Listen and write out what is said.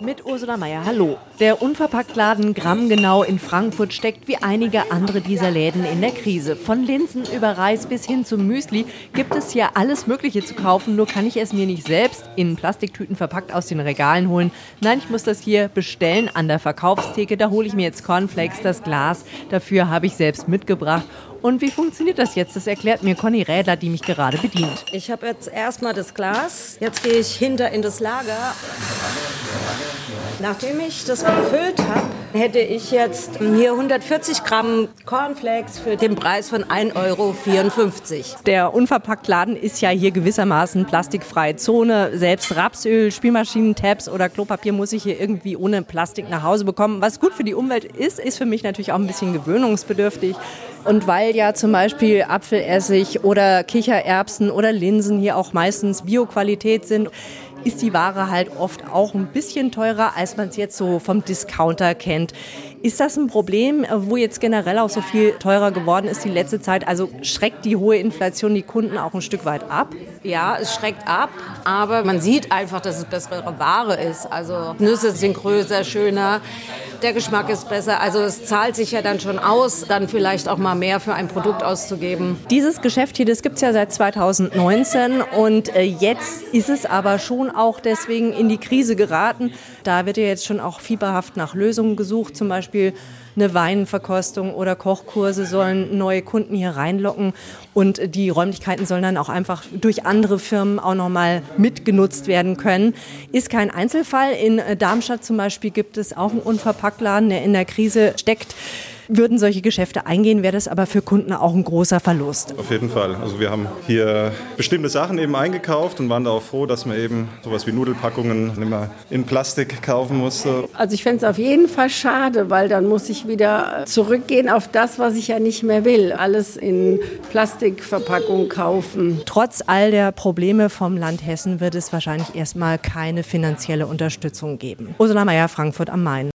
Mit Ursula Meier, hallo. Der Unverpacktladen Grammgenau in Frankfurt steckt wie einige andere dieser Läden in der Krise. Von Linsen über Reis bis hin zum Müsli gibt es hier alles Mögliche zu kaufen, nur kann ich es mir nicht selbst in Plastiktüten verpackt aus den Regalen holen. Nein, ich muss das hier bestellen an der Verkaufstheke. Da hole ich mir jetzt Cornflakes, das Glas. Dafür habe ich selbst mitgebracht. Und wie funktioniert das jetzt? Das erklärt mir Conny Rädler, die mich gerade bedient. Ich habe jetzt erstmal das Glas. Jetzt gehe ich hinter in das Lager. Nachdem ich das gefüllt habe, hätte ich jetzt hier 140 Gramm Cornflakes für den Preis von 1,54 Euro. Der Unverpacktladen ist ja hier gewissermaßen plastikfreie Zone. Selbst Rapsöl, Spielmaschinen, Tabs oder Klopapier muss ich hier irgendwie ohne Plastik nach Hause bekommen. Was gut für die Umwelt ist, ist für mich natürlich auch ein bisschen gewöhnungsbedürftig. Und weil ja zum Beispiel Apfelessig oder Kichererbsen oder Linsen hier auch meistens Bioqualität sind, ist die Ware halt oft auch ein bisschen teurer, als man es jetzt so vom Discounter kennt. Ist das ein Problem, wo jetzt generell auch so viel teurer geworden ist die letzte Zeit? Also schreckt die hohe Inflation die Kunden auch ein Stück weit ab? Ja, es schreckt ab, aber man sieht einfach, dass es bessere Ware ist. Also Nüsse sind größer, schöner der Geschmack ist besser. Also es zahlt sich ja dann schon aus, dann vielleicht auch mal mehr für ein Produkt auszugeben. Dieses Geschäft hier, das gibt es ja seit 2019 und äh, jetzt ist es aber schon auch deswegen in die Krise geraten. Da wird ja jetzt schon auch fieberhaft nach Lösungen gesucht, zum Beispiel eine Weinverkostung oder Kochkurse sollen neue Kunden hier reinlocken und die Räumlichkeiten sollen dann auch einfach durch andere Firmen auch nochmal mitgenutzt werden können. Ist kein Einzelfall. In Darmstadt zum Beispiel gibt es auch einen Unverpacktladen, der in der Krise steckt. Würden solche Geschäfte eingehen, wäre das aber für Kunden auch ein großer Verlust. Auf jeden Fall. Also wir haben hier bestimmte Sachen eben eingekauft und waren da auch froh, dass man eben sowas wie Nudelpackungen nicht mehr in Plastik kaufen musste. Also ich fände es auf jeden Fall schade, weil dann muss ich wieder zurückgehen auf das, was ich ja nicht mehr will. Alles in Plastikverpackung kaufen. Trotz all der Probleme vom Land Hessen wird es wahrscheinlich erstmal keine finanzielle Unterstützung geben. Ursula Mayer, Frankfurt am Main.